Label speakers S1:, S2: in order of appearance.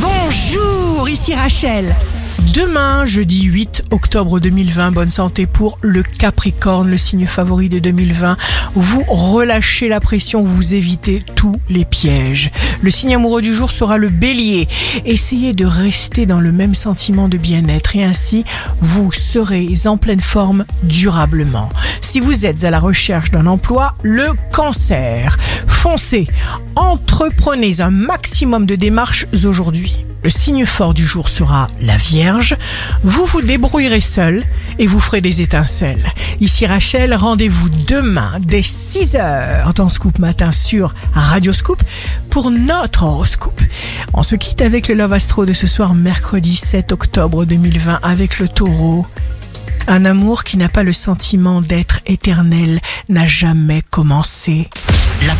S1: Bonjour, ici Rachel. Demain, jeudi 8 octobre 2020, bonne santé pour le Capricorne, le signe favori de 2020. Vous relâchez la pression, vous évitez tous les pièges. Le signe amoureux du jour sera le Bélier. Essayez de rester dans le même sentiment de bien-être et ainsi vous serez en pleine forme durablement. Si vous êtes à la recherche d'un emploi, le Cancer. Foncez, entreprenez un maximum de démarches aujourd'hui. Le signe fort du jour sera la Vierge. Vous vous débrouillerez seul et vous ferez des étincelles. Ici Rachel, rendez-vous demain dès 6h dans Scoop Matin sur Radio Scoop pour notre horoscope. On se quitte avec le Love Astro de ce soir mercredi 7 octobre 2020 avec le taureau. Un amour qui n'a pas le sentiment d'être éternel n'a jamais commencé.